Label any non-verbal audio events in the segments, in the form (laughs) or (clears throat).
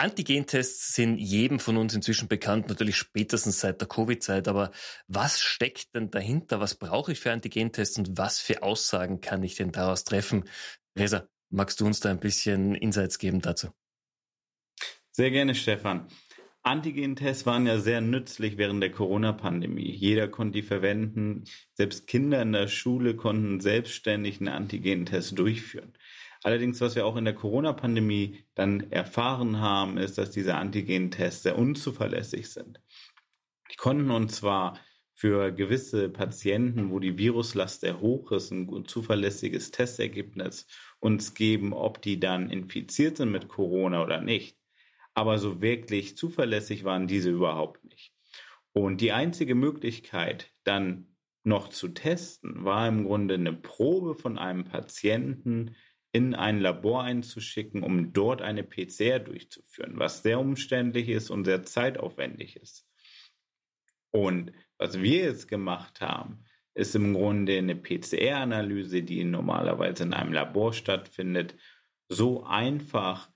Antigentests sind jedem von uns inzwischen bekannt, natürlich spätestens seit der Covid-Zeit. Aber was steckt denn dahinter? Was brauche ich für Antigentests und was für Aussagen kann ich denn daraus treffen? Resa, magst du uns da ein bisschen Insights geben dazu? Sehr gerne, Stefan. Antigentests waren ja sehr nützlich während der Corona-Pandemie. Jeder konnte die verwenden. Selbst Kinder in der Schule konnten selbstständig einen Antigentest durchführen. Allerdings, was wir auch in der Corona-Pandemie dann erfahren haben, ist, dass diese Antigen-Tests sehr unzuverlässig sind. Die konnten uns zwar für gewisse Patienten, wo die Viruslast sehr hoch ist, ein zuverlässiges Testergebnis uns geben, ob die dann infiziert sind mit Corona oder nicht. Aber so wirklich zuverlässig waren diese überhaupt nicht. Und die einzige Möglichkeit, dann noch zu testen, war im Grunde eine Probe von einem Patienten in ein Labor einzuschicken, um dort eine PCR durchzuführen, was sehr umständlich ist und sehr zeitaufwendig ist. Und was wir jetzt gemacht haben, ist im Grunde eine PCR-Analyse, die normalerweise in einem Labor stattfindet, so einfach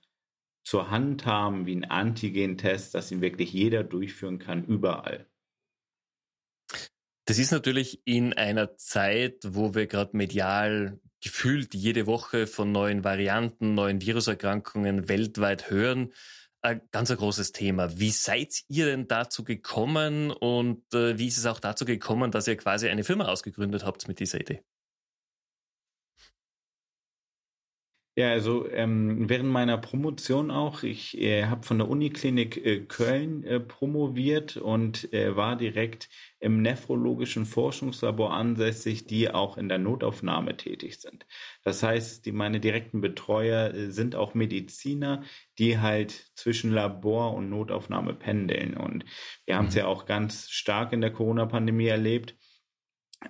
zur Hand haben wie ein Antigen-Test, dass ihn wirklich jeder durchführen kann, überall. Das ist natürlich in einer Zeit, wo wir gerade medial gefühlt jede Woche von neuen Varianten, neuen Viruserkrankungen weltweit hören, ein ganz ein großes Thema. Wie seid ihr denn dazu gekommen und äh, wie ist es auch dazu gekommen, dass ihr quasi eine Firma ausgegründet habt mit dieser Idee? Ja, also ähm, während meiner Promotion auch, ich äh, habe von der Uniklinik äh, Köln äh, promoviert und äh, war direkt im nephrologischen Forschungslabor ansässig, die auch in der Notaufnahme tätig sind. Das heißt, die meine direkten Betreuer äh, sind auch Mediziner, die halt zwischen Labor und Notaufnahme pendeln. Und wir haben es mhm. ja auch ganz stark in der Corona-Pandemie erlebt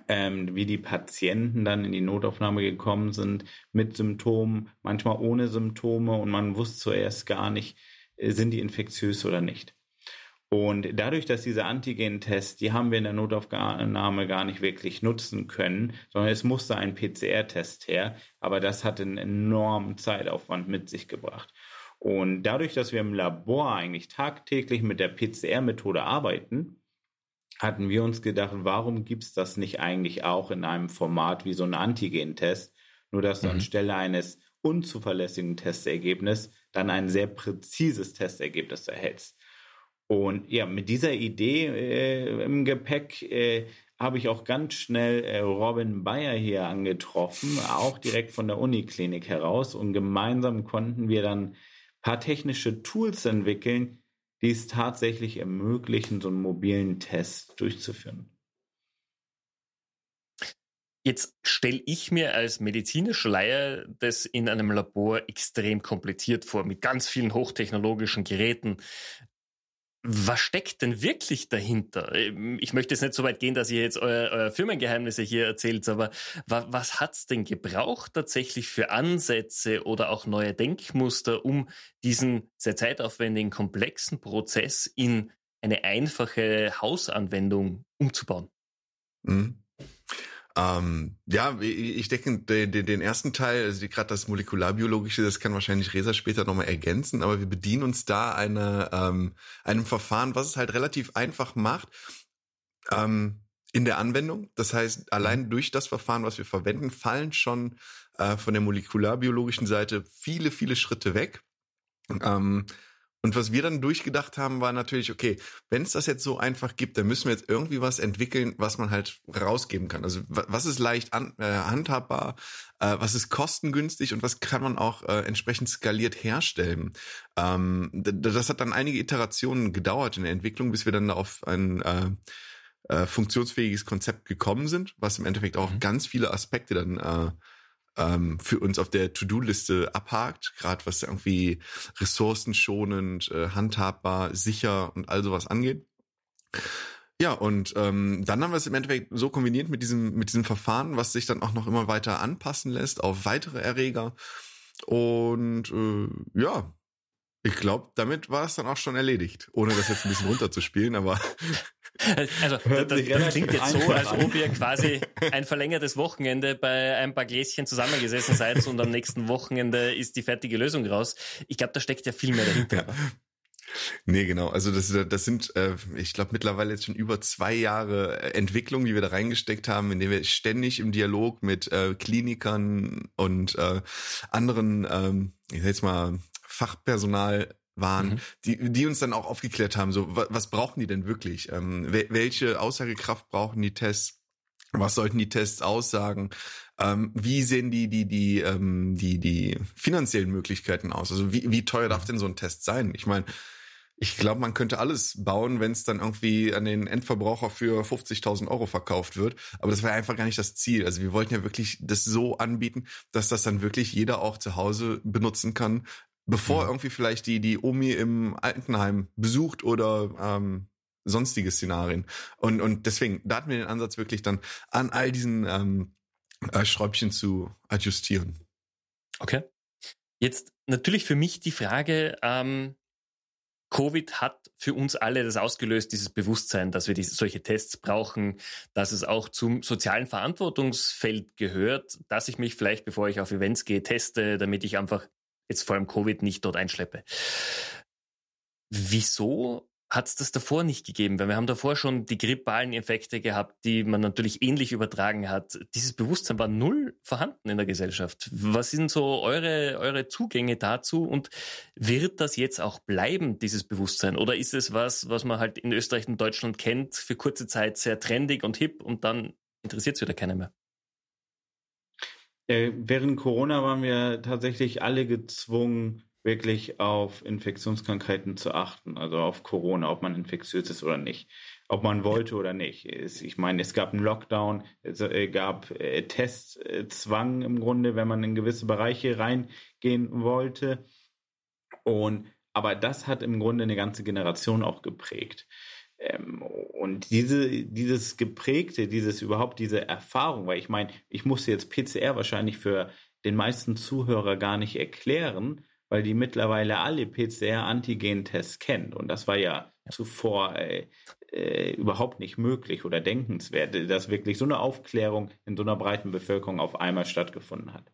ähm, wie die Patienten dann in die Notaufnahme gekommen sind mit Symptomen, manchmal ohne Symptome und man wusste zuerst gar nicht, äh, sind die infektiös oder nicht. Und dadurch, dass diese Antigen-Tests, die haben wir in der Notaufnahme gar nicht wirklich nutzen können, sondern es musste ein PCR-Test her, aber das hat einen enormen Zeitaufwand mit sich gebracht. Und dadurch, dass wir im Labor eigentlich tagtäglich mit der PCR-Methode arbeiten, hatten wir uns gedacht, warum gibt's das nicht eigentlich auch in einem Format wie so ein Antigen-Test, nur dass du mhm. anstelle eines unzuverlässigen Testergebnisses dann ein sehr präzises Testergebnis erhältst. Und ja, mit dieser Idee äh, im Gepäck äh, habe ich auch ganz schnell äh, Robin Bayer hier angetroffen, auch direkt von der Uniklinik heraus. Und gemeinsam konnten wir dann paar technische Tools entwickeln, die es tatsächlich ermöglichen, so einen mobilen Test durchzuführen. Jetzt stelle ich mir als medizinischer Laie das in einem Labor extrem kompliziert vor, mit ganz vielen hochtechnologischen Geräten. Was steckt denn wirklich dahinter? Ich möchte jetzt nicht so weit gehen, dass ihr jetzt euer, euer Firmengeheimnisse hier erzählt, aber was, was hat's denn gebraucht tatsächlich für Ansätze oder auch neue Denkmuster, um diesen sehr zeitaufwendigen, komplexen Prozess in eine einfache Hausanwendung umzubauen? Mhm. Ähm, ja, ich denke, den, den ersten Teil, also gerade das molekularbiologische, das kann wahrscheinlich Resa später nochmal ergänzen, aber wir bedienen uns da eine, ähm, einem Verfahren, was es halt relativ einfach macht. Ähm, in der Anwendung. Das heißt, allein mhm. durch das Verfahren, was wir verwenden, fallen schon äh, von der molekularbiologischen Seite viele, viele Schritte weg. Ähm, und was wir dann durchgedacht haben, war natürlich, okay, wenn es das jetzt so einfach gibt, dann müssen wir jetzt irgendwie was entwickeln, was man halt rausgeben kann. Also was ist leicht an, äh, handhabbar, äh, was ist kostengünstig und was kann man auch äh, entsprechend skaliert herstellen. Ähm, das hat dann einige Iterationen gedauert in der Entwicklung, bis wir dann auf ein äh, äh, funktionsfähiges Konzept gekommen sind, was im Endeffekt auch mhm. ganz viele Aspekte dann äh, ähm, für uns auf der To-Do-Liste abhakt, gerade was irgendwie ressourcenschonend, äh, handhabbar, sicher und all sowas angeht. Ja, und ähm, dann haben wir es im Endeffekt so kombiniert mit diesem, mit diesem Verfahren, was sich dann auch noch immer weiter anpassen lässt auf weitere Erreger. Und äh, ja, ich glaube, damit war es dann auch schon erledigt, ohne das jetzt ein bisschen runterzuspielen, aber Also das, das klingt jetzt so, als ob ihr quasi (laughs) ein verlängertes Wochenende bei ein paar Gläschen zusammengesessen seid und am nächsten Wochenende ist die fertige Lösung raus. Ich glaube, da steckt ja viel mehr dahinter. Ja. Nee, genau. Also das, das sind, äh, ich glaube, mittlerweile jetzt schon über zwei Jahre Entwicklung, die wir da reingesteckt haben, indem wir ständig im Dialog mit äh, Klinikern und äh, anderen, ähm, ich sag jetzt mal, Fachpersonal waren, mhm. die, die uns dann auch aufgeklärt haben, so, was, was brauchen die denn wirklich? Ähm, welche Aussagekraft brauchen die Tests? Was sollten die Tests aussagen? Ähm, wie sehen die, die, die, ähm, die, die finanziellen Möglichkeiten aus? Also wie, wie teuer darf denn so ein Test sein? Ich meine, ich glaube, man könnte alles bauen, wenn es dann irgendwie an den Endverbraucher für 50.000 Euro verkauft wird. Aber das war einfach gar nicht das Ziel. Also wir wollten ja wirklich das so anbieten, dass das dann wirklich jeder auch zu Hause benutzen kann, bevor mhm. irgendwie vielleicht die, die Omi im Altenheim besucht oder ähm, sonstige Szenarien. Und, und deswegen, da hatten wir den Ansatz wirklich dann an all diesen ähm, äh, Schräubchen zu adjustieren. Okay. Jetzt natürlich für mich die Frage, ähm, Covid hat für uns alle das ausgelöst, dieses Bewusstsein, dass wir diese, solche Tests brauchen, dass es auch zum sozialen Verantwortungsfeld gehört, dass ich mich vielleicht, bevor ich auf Events gehe, teste, damit ich einfach jetzt vor allem Covid nicht dort einschleppe. Wieso hat es das davor nicht gegeben, weil wir haben davor schon die grippalen Effekte gehabt, die man natürlich ähnlich übertragen hat. Dieses Bewusstsein war null vorhanden in der Gesellschaft. Was sind so eure, eure Zugänge dazu und wird das jetzt auch bleiben, dieses Bewusstsein? Oder ist es was, was man halt in Österreich und Deutschland kennt, für kurze Zeit sehr trendig und hip und dann interessiert es wieder keiner mehr? Äh, während Corona waren wir tatsächlich alle gezwungen, wirklich auf Infektionskrankheiten zu achten, also auf Corona, ob man infektiös ist oder nicht, ob man wollte oder nicht. Ich meine, es gab einen Lockdown, es äh, gab äh, Testzwang im Grunde, wenn man in gewisse Bereiche reingehen wollte. Und aber das hat im Grunde eine ganze Generation auch geprägt. Ähm, und diese, dieses geprägte, dieses überhaupt diese Erfahrung, weil ich meine, ich musste jetzt PCR wahrscheinlich für den meisten Zuhörer gar nicht erklären, weil die mittlerweile alle PCR-Antigen-Tests kennen. Und das war ja zuvor äh, äh, überhaupt nicht möglich oder denkenswert, dass wirklich so eine Aufklärung in so einer breiten Bevölkerung auf einmal stattgefunden hat.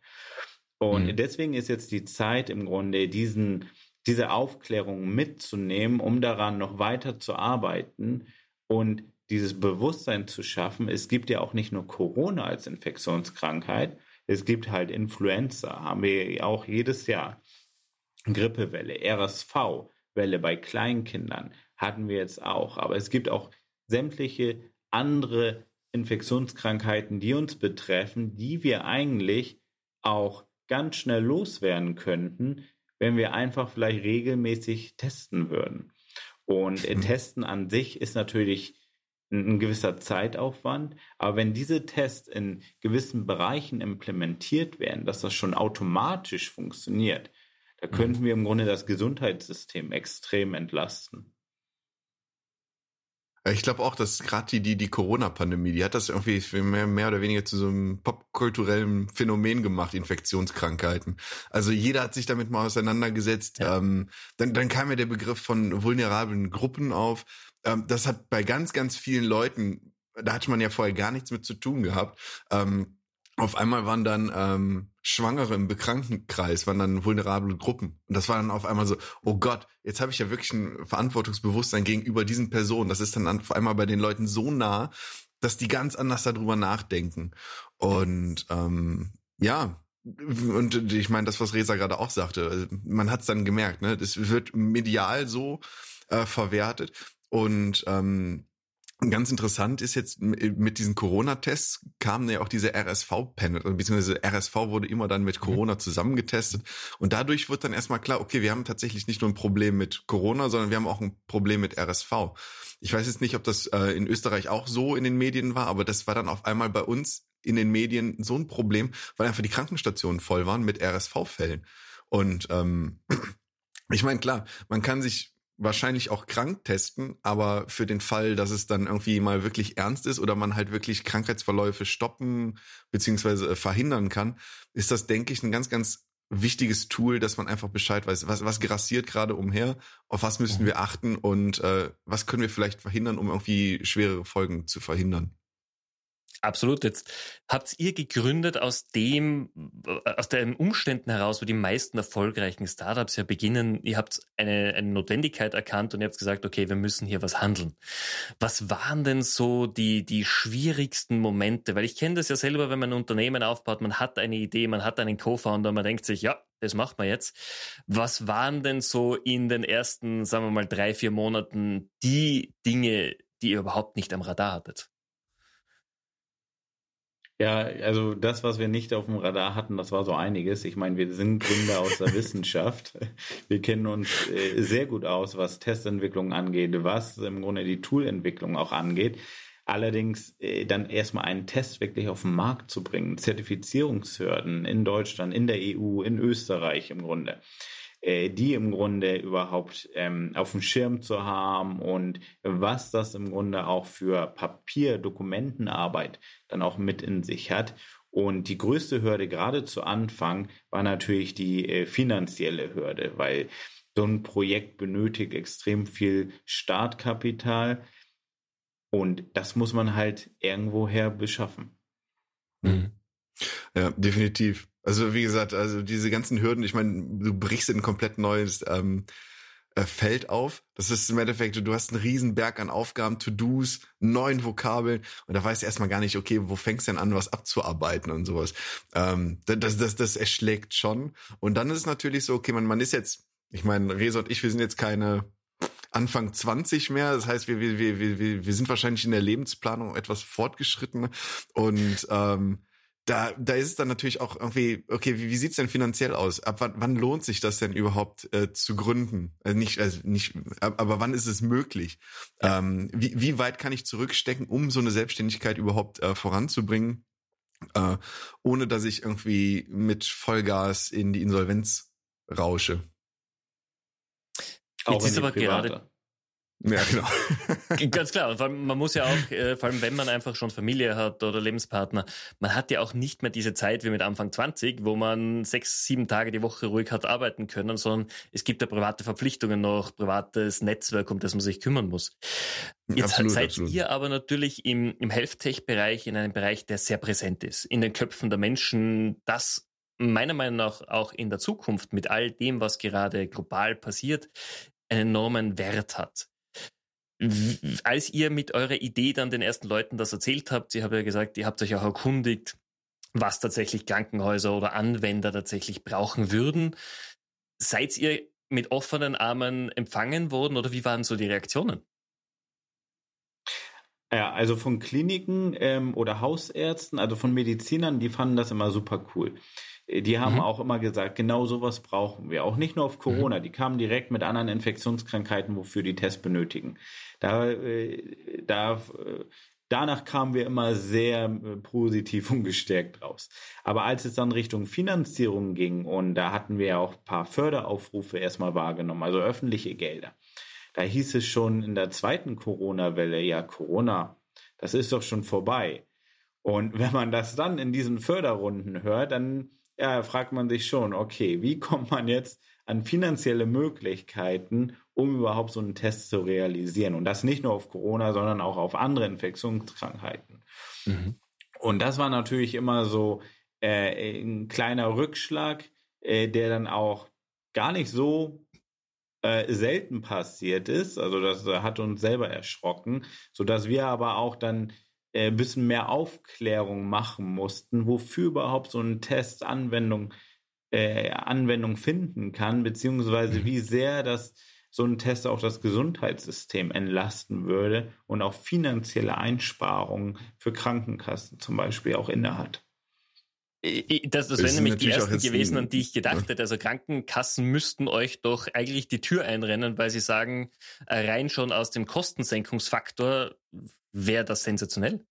Und mhm. deswegen ist jetzt die Zeit im Grunde, diesen, diese Aufklärung mitzunehmen, um daran noch weiter zu arbeiten und dieses Bewusstsein zu schaffen. Es gibt ja auch nicht nur Corona als Infektionskrankheit, es gibt halt Influenza, haben wir auch jedes Jahr. Grippewelle, RSV-Welle bei Kleinkindern hatten wir jetzt auch. Aber es gibt auch sämtliche andere Infektionskrankheiten, die uns betreffen, die wir eigentlich auch ganz schnell loswerden könnten, wenn wir einfach vielleicht regelmäßig testen würden. Und äh, Testen an sich ist natürlich ein, ein gewisser Zeitaufwand, aber wenn diese Tests in gewissen Bereichen implementiert werden, dass das schon automatisch funktioniert, da könnten mhm. wir im Grunde das Gesundheitssystem extrem entlasten. Ich glaube auch, dass gerade die, die, die Corona-Pandemie, die hat das irgendwie mehr, mehr oder weniger zu so einem popkulturellen Phänomen gemacht, Infektionskrankheiten. Also jeder hat sich damit mal auseinandergesetzt. Ja. Ähm, dann, dann kam ja der Begriff von vulnerablen Gruppen auf. Ähm, das hat bei ganz, ganz vielen Leuten, da hatte man ja vorher gar nichts mit zu tun gehabt. Ähm, auf einmal waren dann ähm, Schwangere im Bekrankenkreis, waren dann vulnerable Gruppen. Und das war dann auf einmal so, oh Gott, jetzt habe ich ja wirklich ein Verantwortungsbewusstsein gegenüber diesen Personen. Das ist dann auf einmal bei den Leuten so nah, dass die ganz anders darüber nachdenken. Und ähm, ja, und ich meine, das, was Reza gerade auch sagte, man hat es dann gemerkt, ne? Das wird medial so äh, verwertet. Und ähm, Ganz interessant ist jetzt mit diesen Corona-Tests kamen ja auch diese RSV-Panel, beziehungsweise RSV wurde immer dann mit mhm. Corona zusammengetestet. Und dadurch wird dann erstmal klar, okay, wir haben tatsächlich nicht nur ein Problem mit Corona, sondern wir haben auch ein Problem mit RSV. Ich weiß jetzt nicht, ob das äh, in Österreich auch so in den Medien war, aber das war dann auf einmal bei uns in den Medien so ein Problem, weil einfach die Krankenstationen voll waren mit RSV-Fällen. Und ähm, (clears throat) ich meine, klar, man kann sich wahrscheinlich auch krank testen, aber für den Fall, dass es dann irgendwie mal wirklich ernst ist oder man halt wirklich Krankheitsverläufe stoppen beziehungsweise äh, verhindern kann, ist das, denke ich, ein ganz, ganz wichtiges Tool, dass man einfach Bescheid weiß, was, was grassiert gerade umher, auf was müssen mhm. wir achten und äh, was können wir vielleicht verhindern, um irgendwie schwere Folgen zu verhindern. Absolut. Jetzt habt ihr gegründet aus dem, aus den Umständen heraus, wo die meisten erfolgreichen Startups ja beginnen. Ihr habt eine, eine Notwendigkeit erkannt und ihr habt gesagt, okay, wir müssen hier was handeln. Was waren denn so die, die schwierigsten Momente? Weil ich kenne das ja selber, wenn man ein Unternehmen aufbaut, man hat eine Idee, man hat einen Co-Founder, man denkt sich, ja, das macht man jetzt. Was waren denn so in den ersten, sagen wir mal, drei, vier Monaten die Dinge, die ihr überhaupt nicht am Radar hattet? Ja, also das, was wir nicht auf dem Radar hatten, das war so einiges. Ich meine, wir sind Gründer aus der (laughs) Wissenschaft. Wir kennen uns äh, sehr gut aus, was Testentwicklung angeht, was im Grunde die Toolentwicklung auch angeht. Allerdings äh, dann erstmal einen Test wirklich auf den Markt zu bringen, Zertifizierungshürden in Deutschland, in der EU, in Österreich im Grunde äh, die im Grunde überhaupt ähm, auf dem Schirm zu haben und was das im Grunde auch für Papier-Dokumentenarbeit dann auch mit in sich hat. Und die größte Hürde gerade zu Anfang war natürlich die äh, finanzielle Hürde, weil so ein Projekt benötigt extrem viel Startkapital und das muss man halt irgendwoher beschaffen. Mhm. Ja, definitiv. Also wie gesagt, also diese ganzen Hürden, ich meine, du brichst in ein komplett neues ähm, äh, Feld auf. Das ist im Endeffekt, du hast einen riesen Berg an Aufgaben, To-Dos, neuen Vokabeln und da weißt du erstmal gar nicht, okay, wo fängst du denn an, was abzuarbeiten und sowas. Ähm, das, das, das erschlägt schon. Und dann ist es natürlich so, okay, man, man ist jetzt, ich meine, Resa und ich, wir sind jetzt keine Anfang 20 mehr. Das heißt, wir, wir, wir, wir, wir sind wahrscheinlich in der Lebensplanung etwas fortgeschritten und ähm, da, da ist es dann natürlich auch irgendwie, okay, wie, wie sieht's denn finanziell aus? Ab wann, wann lohnt sich das denn überhaupt äh, zu gründen? Also nicht, also nicht, aber wann ist es möglich? Ja. Ähm, wie, wie weit kann ich zurückstecken, um so eine Selbstständigkeit überhaupt äh, voranzubringen, äh, ohne dass ich irgendwie mit Vollgas in die Insolvenz rausche? Auch Jetzt ist aber gerade ja, genau. Ganz klar. Und vor allem, man muss ja auch, äh, vor allem wenn man einfach schon Familie hat oder Lebenspartner, man hat ja auch nicht mehr diese Zeit wie mit Anfang 20, wo man sechs, sieben Tage die Woche ruhig hat arbeiten können, sondern es gibt ja private Verpflichtungen noch, privates Netzwerk, um das man sich kümmern muss. Jetzt absolut, seid absolut. ihr aber natürlich im, im Health-Tech-Bereich in einem Bereich, der sehr präsent ist, in den Köpfen der Menschen, das meiner Meinung nach auch in der Zukunft mit all dem, was gerade global passiert, einen enormen Wert hat als ihr mit eurer Idee dann den ersten Leuten das erzählt habt, ihr habt ja gesagt, ihr habt euch auch erkundigt, was tatsächlich Krankenhäuser oder Anwender tatsächlich brauchen würden. Seid ihr mit offenen Armen empfangen worden oder wie waren so die Reaktionen? Ja, also von Kliniken ähm, oder Hausärzten, also von Medizinern, die fanden das immer super cool. Die haben mhm. auch immer gesagt, genau sowas brauchen wir. Auch nicht nur auf Corona, mhm. die kamen direkt mit anderen Infektionskrankheiten, wofür die Tests benötigen. Da, äh, da, äh, danach kamen wir immer sehr äh, positiv (laughs) und gestärkt raus. Aber als es dann Richtung Finanzierung ging, und da hatten wir ja auch ein paar Förderaufrufe erstmal wahrgenommen, also öffentliche Gelder. Da hieß es schon in der zweiten Corona-Welle, ja, Corona, das ist doch schon vorbei. Und (laughs) wenn man das dann in diesen Förderrunden hört, dann ja, fragt man sich schon, okay, wie (laughs) kommt man jetzt an finanzielle Möglichkeiten, um überhaupt so einen Test zu realisieren? Und das nicht nur auf Corona, sondern auch auf andere Infektionskrankheiten. Mhm. Und das war natürlich immer so äh, ein kleiner Rückschlag, äh, der dann auch gar nicht so äh, selten passiert ist. Also das hat uns selber erschrocken, so dass wir aber auch dann äh, ein bisschen mehr Aufklärung machen mussten, wofür überhaupt so ein Test Anwendung, äh, Anwendung finden kann, beziehungsweise mhm. wie sehr das so ein Test auch das Gesundheitssystem entlasten würde und auch finanzielle Einsparungen für Krankenkassen zum Beispiel auch innehat. Das, das wären nämlich die ersten gewesen, an die ich gedacht hätte. Also Krankenkassen müssten euch doch eigentlich die Tür einrennen, weil sie sagen, äh, rein schon aus dem Kostensenkungsfaktor wäre das sensationell.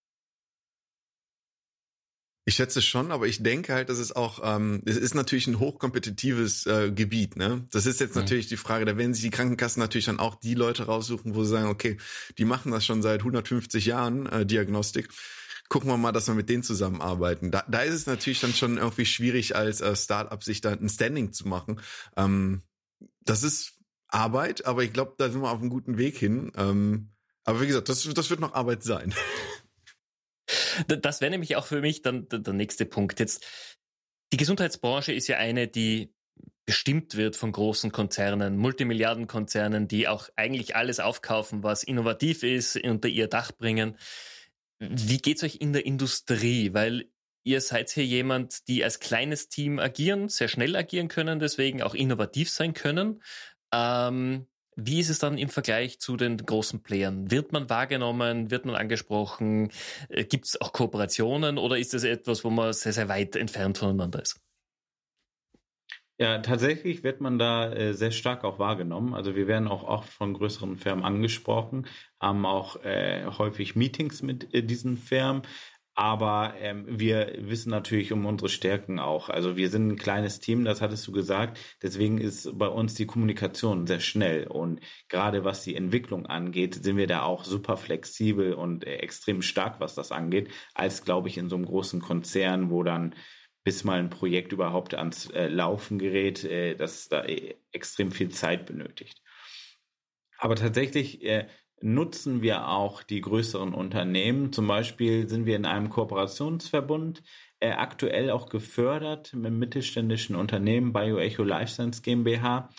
Ich schätze schon, aber ich denke halt, dass es auch, ähm, es ist natürlich ein hochkompetitives äh, Gebiet, ne? Das ist jetzt mhm. natürlich die Frage, da werden sich die Krankenkassen natürlich dann auch die Leute raussuchen, wo sie sagen, okay, die machen das schon seit 150 Jahren, äh, Diagnostik. Gucken wir mal, dass wir mit denen zusammenarbeiten. Da, da ist es natürlich dann schon irgendwie schwierig, als äh, Startup sich da ein Standing zu machen. Ähm, das ist Arbeit, aber ich glaube, da sind wir auf einem guten Weg hin. Ähm, aber wie gesagt, das, das wird noch Arbeit sein. (laughs) Das wäre nämlich auch für mich dann der nächste Punkt. Jetzt, die Gesundheitsbranche ist ja eine, die bestimmt wird von großen Konzernen, Multimilliardenkonzernen, die auch eigentlich alles aufkaufen, was innovativ ist, unter ihr Dach bringen. Wie geht's euch in der Industrie? Weil ihr seid hier jemand, die als kleines Team agieren, sehr schnell agieren können, deswegen auch innovativ sein können. Ähm, wie ist es dann im Vergleich zu den großen Playern? Wird man wahrgenommen? Wird man angesprochen? Äh, Gibt es auch Kooperationen oder ist das etwas, wo man sehr, sehr weit entfernt voneinander ist? Ja, tatsächlich wird man da äh, sehr stark auch wahrgenommen. Also wir werden auch oft von größeren Firmen angesprochen, haben auch äh, häufig Meetings mit äh, diesen Firmen. Aber ähm, wir wissen natürlich um unsere Stärken auch. Also wir sind ein kleines Team, das hattest du gesagt. Deswegen ist bei uns die Kommunikation sehr schnell. Und gerade was die Entwicklung angeht, sind wir da auch super flexibel und äh, extrem stark, was das angeht, als, glaube ich, in so einem großen Konzern, wo dann bis mal ein Projekt überhaupt ans äh, Laufen gerät, äh, das da äh, extrem viel Zeit benötigt. Aber tatsächlich äh, nutzen wir auch die größeren Unternehmen. Zum Beispiel sind wir in einem Kooperationsverbund äh, aktuell auch gefördert mit mittelständischen Unternehmen, BioEcho Life Science GmbH,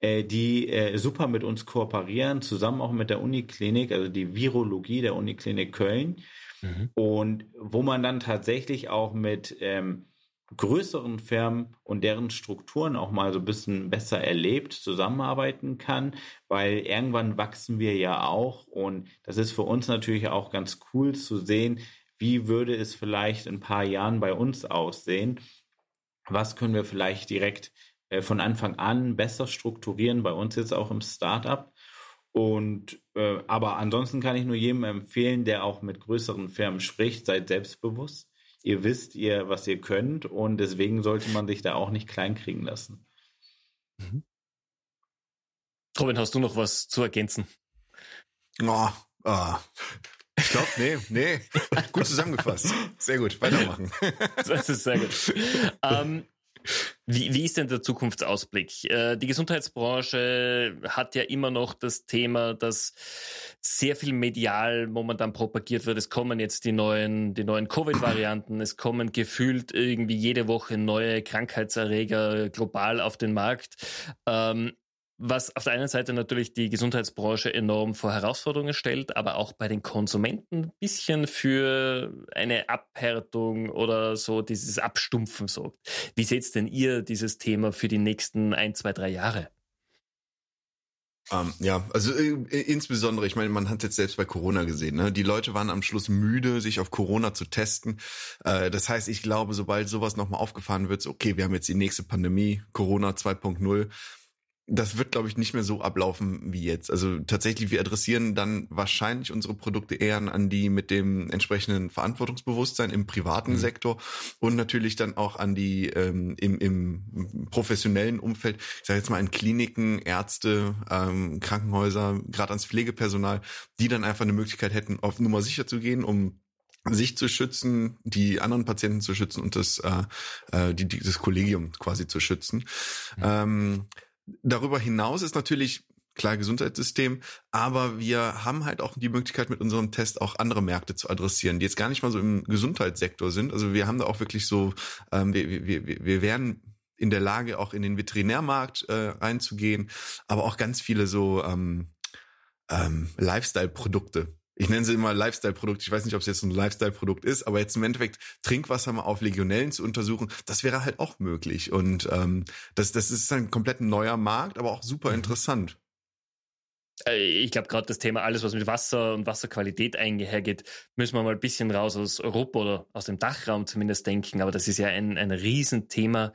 äh, die äh, super mit uns kooperieren, zusammen auch mit der Uniklinik, also die Virologie der Uniklinik Köln. Mhm. Und wo man dann tatsächlich auch mit ähm, größeren Firmen und deren Strukturen auch mal so ein bisschen besser erlebt, zusammenarbeiten kann, weil irgendwann wachsen wir ja auch. Und das ist für uns natürlich auch ganz cool zu sehen, wie würde es vielleicht in ein paar Jahren bei uns aussehen, was können wir vielleicht direkt äh, von Anfang an besser strukturieren, bei uns jetzt auch im Startup. Und äh, aber ansonsten kann ich nur jedem empfehlen, der auch mit größeren Firmen spricht, seid selbstbewusst ihr wisst ihr, was ihr könnt und deswegen sollte man sich da auch nicht kleinkriegen lassen. Mhm. Robin, hast du noch was zu ergänzen? Oh, oh. Ich glaube, nee, nee. (laughs) Gut zusammengefasst. Sehr gut, weitermachen. Das ist sehr gut. (laughs) Ähm, wie, wie ist denn der Zukunftsausblick? Äh, die Gesundheitsbranche hat ja immer noch das Thema, dass sehr viel medial momentan propagiert wird. Es kommen jetzt die neuen, die neuen Covid-Varianten. Es kommen gefühlt irgendwie jede Woche neue Krankheitserreger global auf den Markt. Ähm, was auf der einen Seite natürlich die Gesundheitsbranche enorm vor Herausforderungen stellt, aber auch bei den Konsumenten ein bisschen für eine Abhärtung oder so dieses Abstumpfen sorgt. Wie seht denn ihr dieses Thema für die nächsten ein, zwei, drei Jahre? Um, ähm, ja, also äh, insbesondere, ich meine, man hat jetzt selbst bei Corona gesehen, ne? die Leute waren am Schluss müde, sich auf Corona zu testen. Äh, das heißt, ich glaube, sobald sowas nochmal aufgefahren wird, so, okay, wir haben jetzt die nächste Pandemie, Corona 2.0, das wird, glaube ich, nicht mehr so ablaufen wie jetzt. Also tatsächlich, wir adressieren dann wahrscheinlich unsere Produkte eher an die mit dem entsprechenden Verantwortungsbewusstsein im privaten mhm. Sektor und natürlich dann auch an die ähm, im, im professionellen Umfeld, ich sage jetzt mal an Kliniken, Ärzte, ähm, Krankenhäuser, gerade ans Pflegepersonal, die dann einfach eine Möglichkeit hätten, auf Nummer sicher zu gehen, um sich zu schützen, die anderen Patienten zu schützen und das, äh, äh die, die, das Kollegium quasi zu schützen. Mhm. Ähm, Darüber hinaus ist natürlich klar Gesundheitssystem, aber wir haben halt auch die Möglichkeit mit unserem Test auch andere Märkte zu adressieren, die jetzt gar nicht mal so im Gesundheitssektor sind. Also wir haben da auch wirklich so, ähm, wir, wir, wir werden in der Lage, auch in den Veterinärmarkt äh, reinzugehen, aber auch ganz viele so ähm, ähm, Lifestyle-Produkte ich nenne sie immer Lifestyle-Produkt. Ich weiß nicht, ob es jetzt ein Lifestyle-Produkt ist, aber jetzt im Endeffekt Trinkwasser mal auf Legionellen zu untersuchen, das wäre halt auch möglich. Und ähm, das, das ist ein komplett neuer Markt, aber auch super mhm. interessant. Äh, ich glaube, gerade das Thema alles, was mit Wasser und Wasserqualität einhergeht, müssen wir mal ein bisschen raus aus Europa oder aus dem Dachraum zumindest denken. Aber das ist ja ein, ein Riesenthema.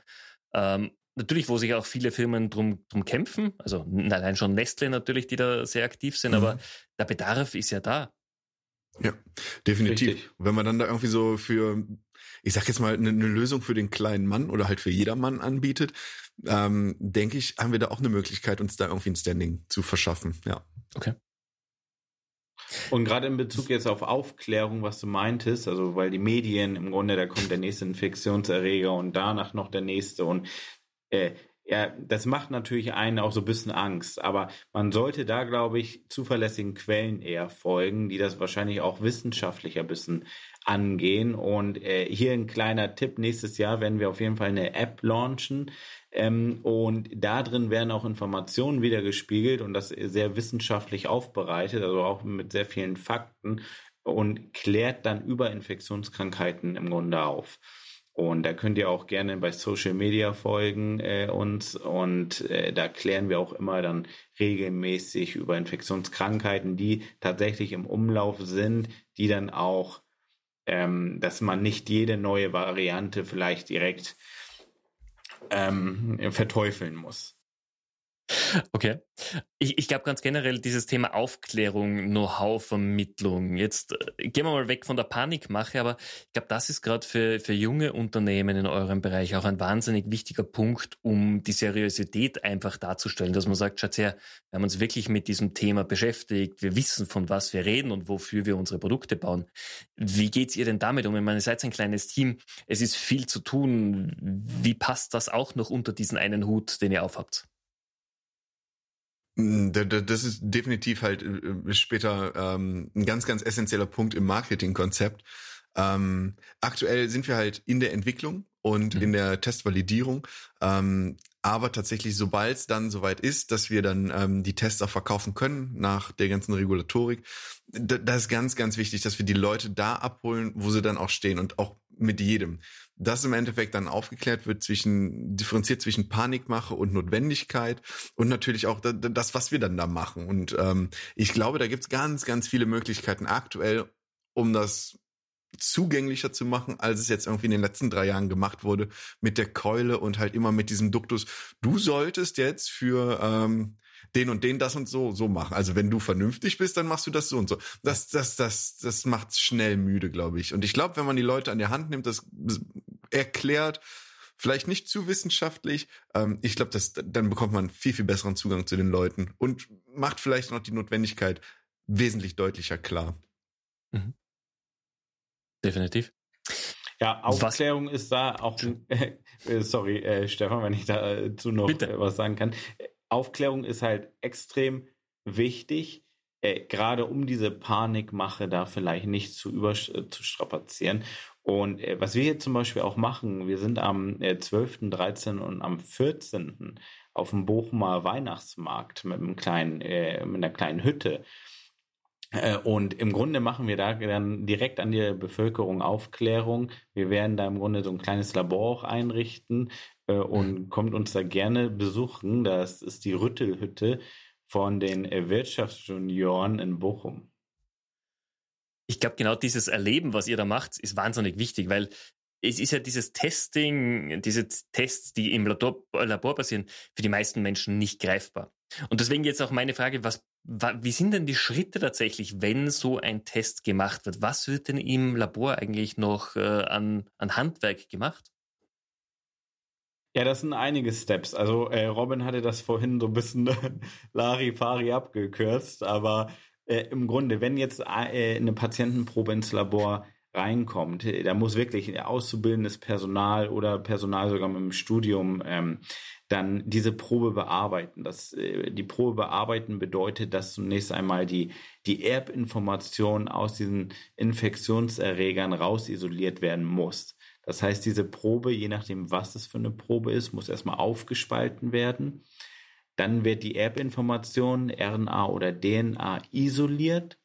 Ähm, natürlich, wo sich auch viele Firmen drum, drum kämpfen, also allein schon Nestle natürlich, die da sehr aktiv sind, mhm. aber der Bedarf ist ja da. Ja, definitiv. Richtig. Wenn man dann da irgendwie so für, ich sag jetzt mal, eine, eine Lösung für den kleinen Mann oder halt für jedermann anbietet, ähm, denke ich, haben wir da auch eine Möglichkeit, uns da irgendwie ein Standing zu verschaffen. Ja. Okay. Und gerade in Bezug jetzt auf Aufklärung, was du meintest, also weil die Medien im Grunde, da kommt der nächste Infektionserreger und danach noch der nächste und äh, ja, das macht natürlich einen auch so ein bisschen Angst, aber man sollte da, glaube ich, zuverlässigen Quellen eher folgen, die das wahrscheinlich auch wissenschaftlicher ein bisschen angehen. Und äh, hier ein kleiner Tipp, nächstes Jahr werden wir auf jeden Fall eine App launchen. Ähm, und da drin werden auch Informationen wieder gespiegelt und das sehr wissenschaftlich aufbereitet, also auch mit sehr vielen Fakten und klärt dann über Infektionskrankheiten im Grunde auf. Und da könnt ihr auch gerne bei Social Media folgen äh, uns und äh, da klären wir auch immer dann regelmäßig über Infektionskrankheiten, die tatsächlich im Umlauf sind, die dann auch, ähm, dass man nicht jede neue Variante vielleicht direkt ähm, verteufeln muss. Okay. Ich, ich glaube ganz generell dieses Thema Aufklärung, Know-how, Vermittlung. Jetzt äh, gehen wir mal weg von der Panikmache, aber ich glaube, das ist gerade für, für junge Unternehmen in eurem Bereich auch ein wahnsinnig wichtiger Punkt, um die Seriosität einfach darzustellen, dass man sagt, schaut her, wir haben uns wirklich mit diesem Thema beschäftigt, wir wissen, von was wir reden und wofür wir unsere Produkte bauen. Wie geht's ihr denn damit um? Ich meine, ihr seid ein kleines Team, es ist viel zu tun. Wie passt das auch noch unter diesen einen Hut, den ihr aufhabt? Mm, das ist definitiv halt äh, äh, später ähm, ein ganz, ganz essentieller Punkt im Marketingkonzept. Ähm, aktuell sind wir halt in der Entwicklung und mhm. in der Testvalidierung. Ähm, aber tatsächlich, sobald es dann soweit ist, dass wir dann ähm, die Tests auch verkaufen können nach der ganzen Regulatorik, da ist ganz, ganz wichtig, dass wir die Leute da abholen, wo sie dann auch stehen und auch mit jedem dass im Endeffekt dann aufgeklärt wird zwischen, differenziert zwischen Panikmache und Notwendigkeit und natürlich auch das, was wir dann da machen. Und ähm, ich glaube, da gibt's ganz, ganz viele Möglichkeiten aktuell, um das zugänglicher zu machen, als es jetzt irgendwie in den letzten drei Jahren gemacht wurde mit der Keule und halt immer mit diesem Duktus. Du solltest jetzt für ähm, den und den das und so so machen. Also wenn du vernünftig bist, dann machst du das so und so. Das das das das macht schnell müde, glaube ich. Und ich glaube, wenn man die Leute an die Hand nimmt, das erklärt, vielleicht nicht zu wissenschaftlich, ähm, ich glaube, das dann bekommt man viel viel besseren Zugang zu den Leuten und macht vielleicht noch die Notwendigkeit wesentlich deutlicher klar. Mhm. Definitiv. Ja, Aufklärung was? ist da auch, (laughs) äh, sorry, äh, Stefan, wenn ich dazu noch Bitte. was sagen kann. Aufklärung ist halt extrem wichtig, äh, gerade um diese Panikmache da vielleicht nicht zu überzustrapazieren. Und äh, was wir hier zum Beispiel auch machen, wir sind am äh, 12., 13. und am 14. auf dem Bochumer Weihnachtsmarkt mit einem kleinen, äh, mit einer kleinen Hütte. Äh, und im Grunde machen wir da dann direkt an die Bevölkerung Aufklärung. Wir werden da im Grunde so ein kleines Labor auch einrichten, äh, und mhm. kommt uns da gerne besuchen. Das ist die Rüttelhütte von den äh, Wirtschaftsjunioren in Bochum. Ich glaube, genau dieses Erleben, was ihr da macht, ist wahnsinnig wichtig, weil es ist ja dieses Testing, diese Tests, die im Labor, Labor passieren, für die meisten Menschen nicht greifbar. Und deswegen jetzt auch meine Frage, was, wie sind denn die Schritte tatsächlich, wenn so ein Test gemacht wird? Was wird denn im Labor eigentlich noch äh, an, an Handwerk gemacht? Ja, das sind einige Steps. Also äh, Robin hatte das vorhin so ein bisschen (laughs) Larifari abgekürzt, aber äh, im Grunde, wenn jetzt äh, eine Patientenprobe ins Labor reinkommt, da muss wirklich auszubildendes Personal oder Personal sogar mit dem Studium ähm, dann diese Probe bearbeiten. Das, äh, die Probe bearbeiten bedeutet, dass zunächst einmal die, die Erbinformation aus diesen Infektionserregern rausisoliert werden muss. Das heißt, diese Probe, je nachdem, was es für eine Probe ist, muss erstmal aufgespalten werden. Dann wird die Erbinformation RNA oder DNA isoliert,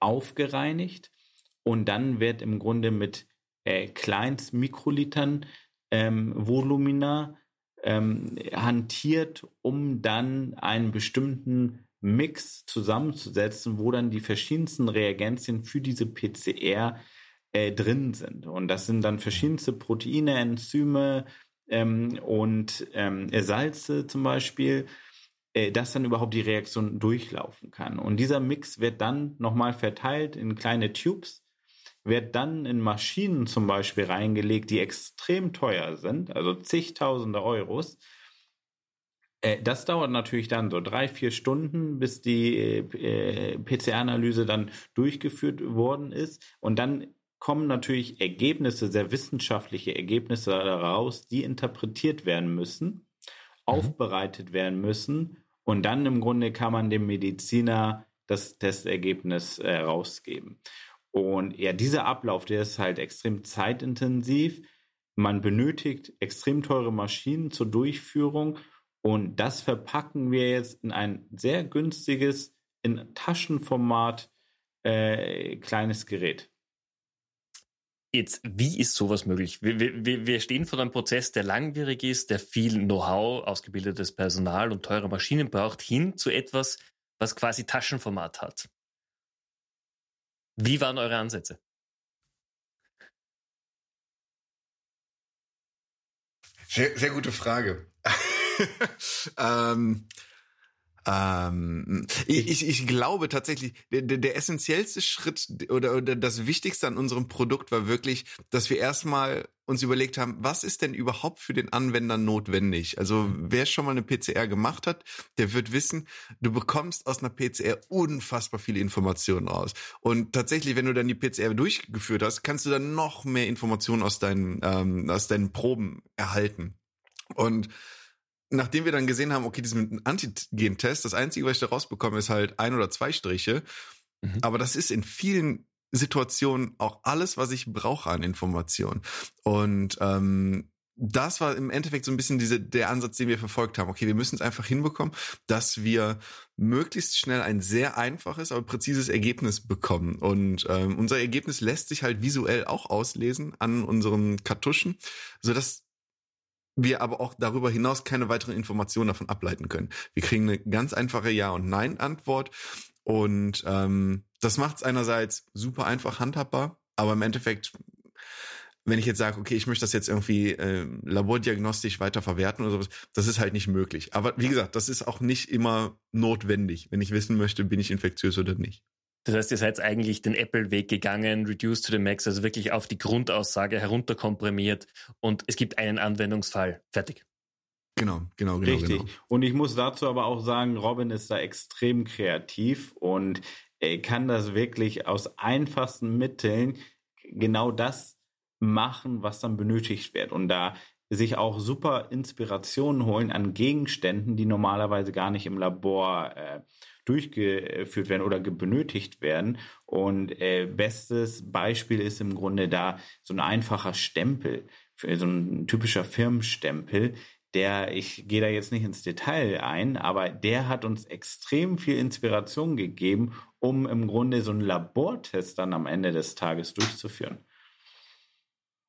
aufgereinigt und dann wird im Grunde mit äh, Kleinstmikrolitern ähm, Volumina ähm, hantiert, um dann einen bestimmten Mix zusammenzusetzen, wo dann die verschiedensten Reagenzien für diese PCR äh, drin sind. Und das sind dann verschiedenste Proteine, Enzyme ähm, und ähm, Salze zum Beispiel, äh, dass dann überhaupt die Reaktion durchlaufen kann. Und dieser Mix wird dann nochmal verteilt in kleine Tubes, wird dann in Maschinen zum Beispiel reingelegt, die extrem teuer sind, also zigtausende Euros. Äh, das dauert natürlich dann so drei, vier Stunden, bis die äh, PCR-Analyse dann durchgeführt worden ist. Und dann kommen natürlich Ergebnisse, sehr wissenschaftliche Ergebnisse daraus, die interpretiert werden müssen. aufbereitet werden müssen und dann im Grunde kann man dem Mediziner das Testergebnis äh, rausgeben. Und ja, dieser Ablauf, der ist halt extrem zeitintensiv. Man benötigt extrem teure Maschinen zur Durchführung und das verpacken wir jetzt in ein sehr günstiges, in Taschenformat äh, kleines Gerät. Jetzt, wie ist sowas möglich? Wir, wir, wir stehen vor einem Prozess, der langwierig ist, der viel Know-how, ausgebildetes Personal und teure Maschinen braucht, hin zu etwas, was quasi Taschenformat hat. Wie waren eure Ansätze? Sehr, sehr gute Frage. (laughs) ähm, ähm, ich, ich glaube tatsächlich, der, der essentiellste Schritt oder, oder das Wichtigste an unserem Produkt war wirklich, dass wir erstmal uns überlegt haben, was ist denn überhaupt für den Anwender notwendig? Also wer schon mal eine PCR gemacht hat, der wird wissen, du bekommst aus einer PCR unfassbar viele Informationen raus. Und tatsächlich, wenn du dann die PCR durchgeführt hast, kannst du dann noch mehr Informationen aus deinen, ähm, aus deinen Proben erhalten. Und nachdem wir dann gesehen haben, okay, diesen Antigen-Test, das Einzige, was ich da rausbekomme, ist halt ein oder zwei Striche. Mhm. Aber das ist in vielen Situationen auch alles, was ich brauche an Informationen. Und ähm, das war im Endeffekt so ein bisschen diese, der Ansatz, den wir verfolgt haben. Okay, wir müssen es einfach hinbekommen, dass wir möglichst schnell ein sehr einfaches, aber präzises Ergebnis bekommen. Und ähm, unser Ergebnis lässt sich halt visuell auch auslesen an unseren Kartuschen, sodass wir aber auch darüber hinaus keine weiteren Informationen davon ableiten können. Wir kriegen eine ganz einfache Ja- und Nein-Antwort und ähm, das macht es einerseits super einfach handhabbar, aber im Endeffekt, wenn ich jetzt sage, okay, ich möchte das jetzt irgendwie äh, labordiagnostisch weiter verwerten oder sowas, das ist halt nicht möglich. Aber wie gesagt, das ist auch nicht immer notwendig, wenn ich wissen möchte, bin ich infektiös oder nicht. Das heißt, ihr seid eigentlich den Apple-Weg gegangen, reduced to the max, also wirklich auf die Grundaussage herunterkomprimiert und es gibt einen Anwendungsfall. Fertig. Genau, genau, genau. Richtig. Genau. Und ich muss dazu aber auch sagen, Robin ist da extrem kreativ und er kann das wirklich aus einfachsten Mitteln genau das machen, was dann benötigt wird. Und da sich auch super Inspirationen holen an Gegenständen, die normalerweise gar nicht im Labor äh, durchgeführt werden oder benötigt werden. Und äh, bestes Beispiel ist im Grunde da so ein einfacher Stempel, so ein typischer Firmenstempel, der, ich gehe da jetzt nicht ins Detail ein, aber der hat uns extrem viel Inspiration gegeben, um im Grunde so einen Labortest dann am Ende des Tages durchzuführen.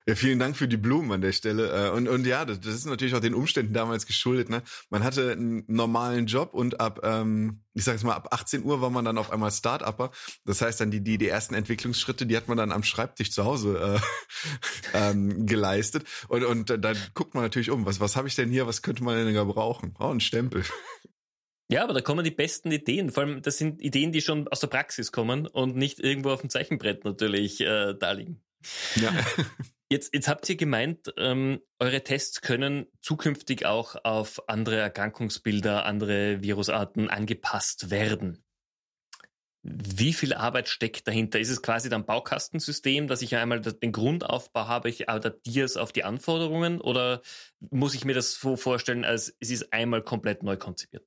Ja, vielen Dank für die Blumen an der Stelle. Äh, und, und ja, das, das ist natürlich auch den Umständen damals geschuldet. Ne? Man hatte einen normalen Job und ab, ähm, ich jetzt mal, ab 18 Uhr war man dann auf einmal Start-Upper. Das heißt dann, die, die, die ersten Entwicklungsschritte, die hat man dann am Schreibtisch zu Hause äh, (laughs) ähm, geleistet. Und, und dann guckt man natürlich um, was, was habe ich denn hier, was könnte man denn gebrauchen? Oh, ein Stempel. Ja, aber da kommen die besten Ideen. Vor allem, das sind Ideen, die schon aus der Praxis kommen und nicht irgendwo auf dem Zeichenbrett natürlich äh, da liegen. Ja. (laughs) Jetzt, jetzt habt ihr gemeint, ähm, eure Tests können zukünftig auch auf andere Erkrankungsbilder, andere Virusarten angepasst werden. Wie viel Arbeit steckt dahinter? Ist es quasi dann Baukastensystem, dass ich einmal den Grundaufbau habe, ich adaptiere es auf die Anforderungen oder muss ich mir das so vorstellen, als es ist einmal komplett neu konzipiert?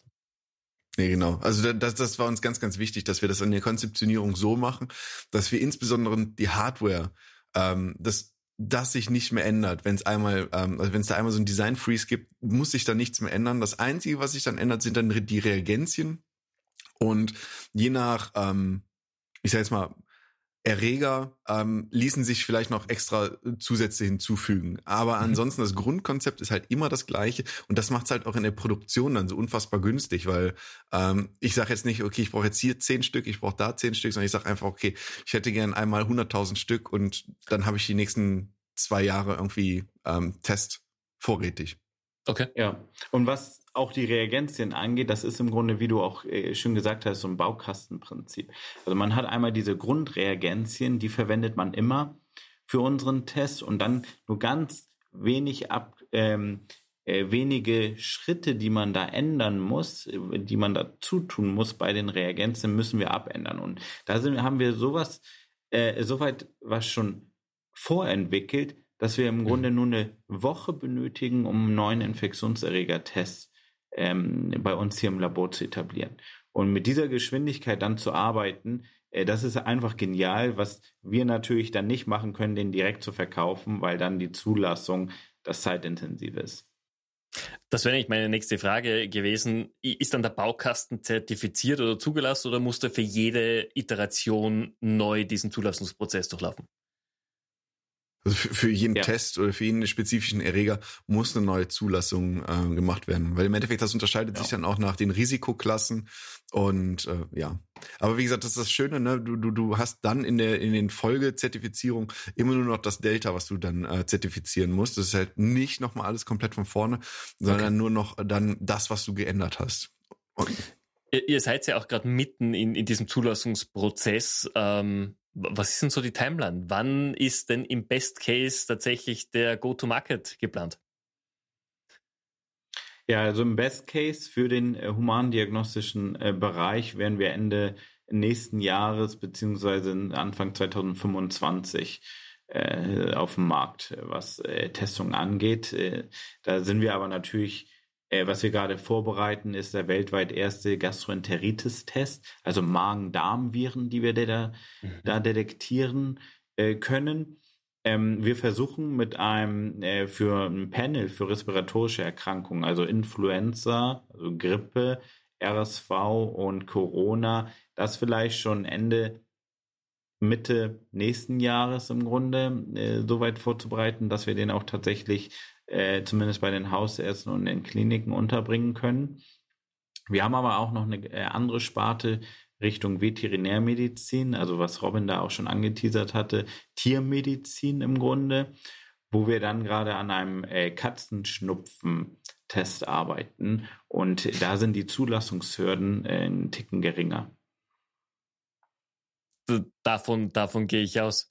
Nee, genau. Also das, das war uns ganz, ganz wichtig, dass wir das an der Konzeptionierung so machen, dass wir insbesondere die Hardware, ähm, das das sich nicht mehr ändert. Wenn es einmal, ähm, also wenn es da einmal so ein Design Freeze gibt, muss sich da nichts mehr ändern. Das Einzige, was sich dann ändert, sind dann die Reagenzien. Und je nach, ähm, ich sag jetzt mal, Erreger ähm, ließen sich vielleicht noch extra Zusätze hinzufügen. Aber mhm. ansonsten das Grundkonzept ist halt immer das gleiche und das macht es halt auch in der Produktion dann so unfassbar günstig, weil ähm, ich sage jetzt nicht, okay, ich brauche jetzt hier zehn Stück, ich brauche da zehn Stück, sondern ich sage einfach, okay, ich hätte gern einmal 100.000 Stück und dann habe ich die nächsten zwei Jahre irgendwie ähm, Test vorrätig. Okay. Ja. Und was auch die Reagenzien angeht, das ist im Grunde, wie du auch äh, schön gesagt hast, so ein Baukastenprinzip. Also man hat einmal diese Grundreagenzien, die verwendet man immer für unseren Test und dann nur ganz wenig ab, ähm, äh, wenige Schritte, die man da ändern muss, äh, die man dazu tun muss bei den Reagenzien, müssen wir abändern. Und da sind, haben wir sowas, äh, soweit was schon vorentwickelt, dass wir im Grunde nur eine Woche benötigen, um einen neuen Infektionserreger-Test ähm, bei uns hier im Labor zu etablieren. Und mit dieser Geschwindigkeit dann zu arbeiten, äh, das ist einfach genial, was wir natürlich dann nicht machen können, den direkt zu verkaufen, weil dann die Zulassung das zeitintensiv ist. Das wäre nicht meine nächste Frage gewesen. Ist dann der Baukasten zertifiziert oder zugelassen oder muss der für jede Iteration neu diesen Zulassungsprozess durchlaufen? Also für, für jeden ja. Test oder für jeden spezifischen Erreger muss eine neue Zulassung äh, gemacht werden. Weil im Endeffekt, das unterscheidet ja. sich dann auch nach den Risikoklassen. Und äh, ja. Aber wie gesagt, das ist das Schöne, ne? Du, du, du hast dann in der in den Folgezertifizierungen immer nur noch das Delta, was du dann äh, zertifizieren musst. Das ist halt nicht nochmal alles komplett von vorne, sondern okay. nur noch dann das, was du geändert hast. Und Ihr seid ja auch gerade mitten in, in diesem Zulassungsprozess. Ähm, was ist denn so die Timeline? Wann ist denn im Best Case tatsächlich der Go-to-Market geplant? Ja, also im Best Case für den äh, humandiagnostischen äh, Bereich werden wir Ende nächsten Jahres beziehungsweise Anfang 2025 äh, auf dem Markt, was äh, Testungen angeht. Äh, da sind wir aber natürlich äh, was wir gerade vorbereiten, ist der weltweit erste Gastroenteritis-Test, also Magen-Darm-Viren, die wir da, mhm. da detektieren äh, können. Ähm, wir versuchen mit einem äh, für ein Panel für respiratorische Erkrankungen, also Influenza, also Grippe, RSV und Corona, das vielleicht schon Ende Mitte nächsten Jahres im Grunde äh, so weit vorzubereiten, dass wir den auch tatsächlich äh, zumindest bei den Hausärzten und den Kliniken unterbringen können. Wir haben aber auch noch eine äh, andere Sparte Richtung Veterinärmedizin, also was Robin da auch schon angeteasert hatte, Tiermedizin im Grunde, wo wir dann gerade an einem äh, Katzenschnupfen-Test arbeiten und da sind die Zulassungshürden äh, einen Ticken geringer. Davon, davon gehe ich aus.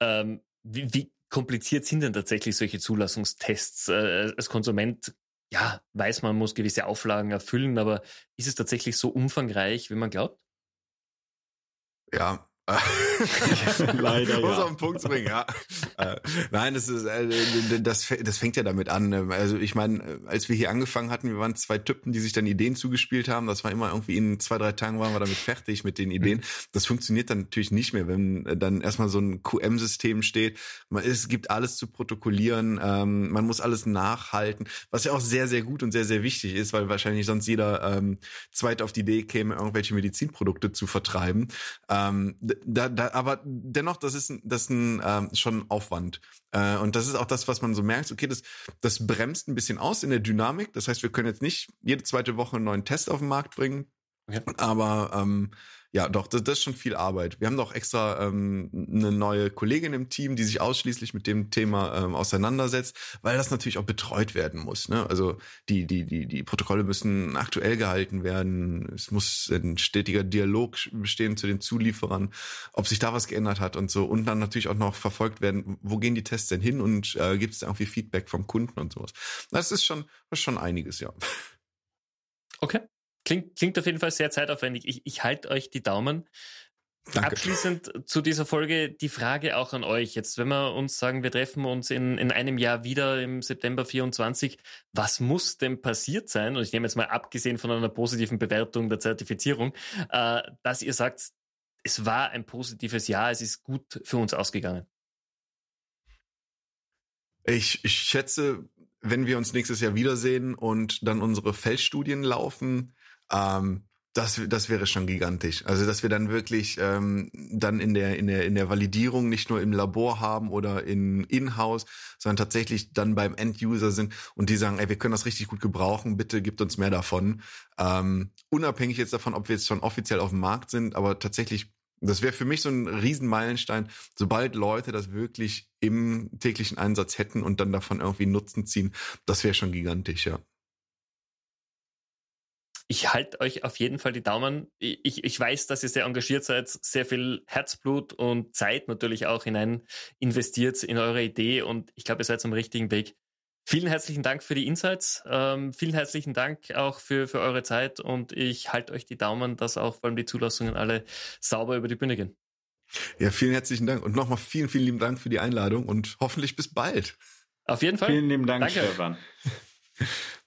Ähm, wie, wie, kompliziert sind denn tatsächlich solche Zulassungstests? Äh, als Konsument, ja, weiß man, muss gewisse Auflagen erfüllen, aber ist es tatsächlich so umfangreich, wie man glaubt? Ja, (laughs) Leider. Muss ja. auf den Punkt bringen, ja. äh, nein, das ist, äh, das, das fängt ja damit an. Ne? Also ich meine, als wir hier angefangen hatten, wir waren zwei Typen, die sich dann Ideen zugespielt haben. Das war immer irgendwie in zwei, drei Tagen waren wir damit fertig mit den Ideen. Das funktioniert dann natürlich nicht mehr, wenn dann erstmal so ein QM-System steht. Es gibt alles zu protokollieren, ähm, man muss alles nachhalten, was ja auch sehr, sehr gut und sehr, sehr wichtig ist, weil wahrscheinlich sonst jeder ähm, zweit auf die Idee käme, irgendwelche Medizinprodukte zu vertreiben. Da, da, aber dennoch, das ist, das ist ein, ähm, schon Aufwand. Äh, und das ist auch das, was man so merkt. Okay, das, das bremst ein bisschen aus in der Dynamik. Das heißt, wir können jetzt nicht jede zweite Woche einen neuen Test auf den Markt bringen. Ja. Aber ähm, ja, doch, das, das ist schon viel Arbeit. Wir haben doch extra ähm, eine neue Kollegin im Team, die sich ausschließlich mit dem Thema ähm, auseinandersetzt, weil das natürlich auch betreut werden muss. Ne? Also die, die, die, die Protokolle müssen aktuell gehalten werden. Es muss ein stetiger Dialog bestehen zu den Zulieferern, ob sich da was geändert hat und so. Und dann natürlich auch noch verfolgt werden, wo gehen die Tests denn hin und äh, gibt es irgendwie Feedback vom Kunden und sowas. Das ist schon, das ist schon einiges, ja. Okay. Klingt, klingt auf jeden Fall sehr zeitaufwendig. Ich, ich halte euch die Daumen. Danke. Abschließend zu dieser Folge die Frage auch an euch. Jetzt, wenn wir uns sagen, wir treffen uns in, in einem Jahr wieder im September 24, was muss denn passiert sein? Und ich nehme jetzt mal abgesehen von einer positiven Bewertung der Zertifizierung, äh, dass ihr sagt, es war ein positives Jahr, es ist gut für uns ausgegangen. Ich, ich schätze, wenn wir uns nächstes Jahr wiedersehen und dann unsere Feldstudien laufen, ähm, das, das wäre schon gigantisch. Also, dass wir dann wirklich ähm, dann in der, in, der, in der Validierung nicht nur im Labor haben oder in In-house, sondern tatsächlich dann beim End-User sind und die sagen, ey, wir können das richtig gut gebrauchen, bitte gibt uns mehr davon. Ähm, unabhängig jetzt davon, ob wir jetzt schon offiziell auf dem Markt sind, aber tatsächlich, das wäre für mich so ein Riesenmeilenstein, sobald Leute das wirklich im täglichen Einsatz hätten und dann davon irgendwie Nutzen ziehen, das wäre schon gigantisch, ja ich halte euch auf jeden Fall die Daumen. Ich, ich weiß, dass ihr sehr engagiert seid, sehr viel Herzblut und Zeit natürlich auch hinein investiert in eure Idee und ich glaube, ihr seid am richtigen Weg. Vielen herzlichen Dank für die Insights. Ähm, vielen herzlichen Dank auch für, für eure Zeit und ich halte euch die Daumen, dass auch vor allem die Zulassungen alle sauber über die Bühne gehen. Ja, vielen herzlichen Dank und nochmal vielen, vielen lieben Dank für die Einladung und hoffentlich bis bald. Auf jeden Fall. Vielen lieben Dank, Danke. Stefan. (laughs)